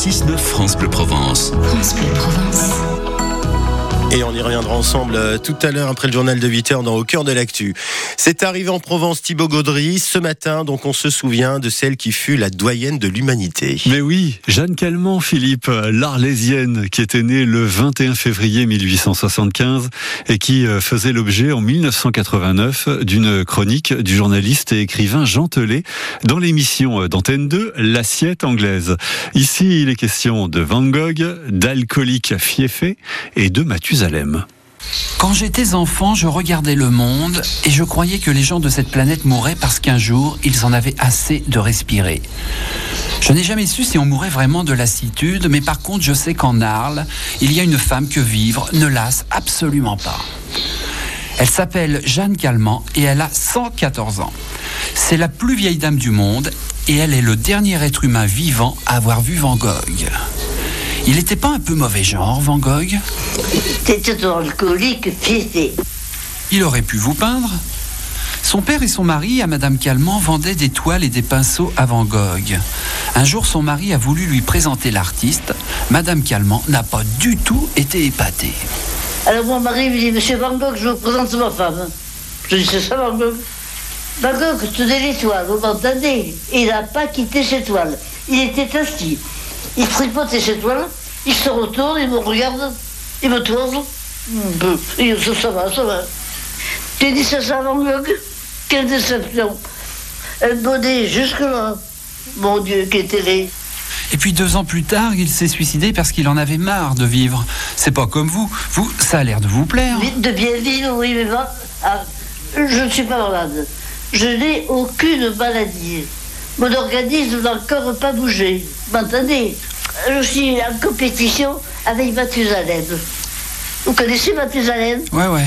6-9 France Bleu Provence. France Bleu Provence. Et on y reviendra ensemble euh, tout à l'heure après le journal de 8h dans Au cœur de l'actu. C'est arrivé en Provence Thibaut Gaudry ce matin, donc on se souvient de celle qui fut la doyenne de l'humanité. Mais oui, Jeanne Calment, Philippe, l'Arlésienne, qui était née le 21 février 1875 et qui euh, faisait l'objet en 1989 d'une chronique du journaliste et écrivain Jean Telet dans l'émission d'Antenne 2, L'assiette anglaise. Ici, il est question de Van Gogh, d'alcoolique fiefé et de Mathusalem. Quand j'étais enfant, je regardais le monde et je croyais que les gens de cette planète mouraient parce qu'un jour, ils en avaient assez de respirer. Je n'ai jamais su si on mourait vraiment de lassitude, mais par contre, je sais qu'en Arles, il y a une femme que vivre ne lasse absolument pas. Elle s'appelle Jeanne Calment et elle a 114 ans. C'est la plus vieille dame du monde et elle est le dernier être humain vivant à avoir vu Van Gogh. Il n'était pas un peu mauvais genre, Van Gogh C'était un alcoolique fiefé. Il aurait pu vous peindre son père et son mari, à Madame Calment, vendaient des toiles et des pinceaux à Van Gogh. Un jour, son mari a voulu lui présenter l'artiste. Madame Calment n'a pas du tout été épatée. Alors mon mari me dit, Monsieur Van Gogh, je vous présente ma femme. Je dis, c'est ça Van Gogh Van Gogh tenait les toiles, vous m'entendez Il n'a pas quitté ses toiles. Il était assis. Il tripotait ses toiles, il se retourne, il me regarde, il me tourne. Il dit, ça va, ça va. Tu dis ça, ça Gogh Quelle déception Un bonnet jusque-là. Mon Dieu, qui était laid. Et puis deux ans plus tard, il s'est suicidé parce qu'il en avait marre de vivre. C'est pas comme vous. Vous, ça a l'air de vous plaire. De bien vivre, oui, mais moi, ah, je ne suis pas malade. Je n'ai aucune maladie. Mon organisme n'a encore pas bougé. M'entendez Je suis en compétition avec Mathusalem. Vous connaissez Mathusalem Ouais, ouais.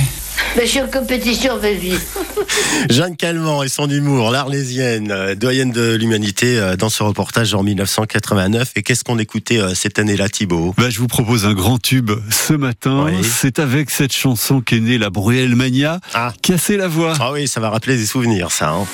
Mais je suis en compétition avec lui. Jeanne Calment et son humour, l'Arlésienne, euh, doyenne de l'humanité, euh, dans ce reportage en 1989. Et qu'est-ce qu'on écoutait euh, cette année-là, Thibaut? Bah, Je vous propose un grand tube ce matin. Oui. C'est avec cette chanson qu'est née la Bruelle Mania. Ah. Casser la voix. Ah oui, ça va rappeler des souvenirs, ça. hein.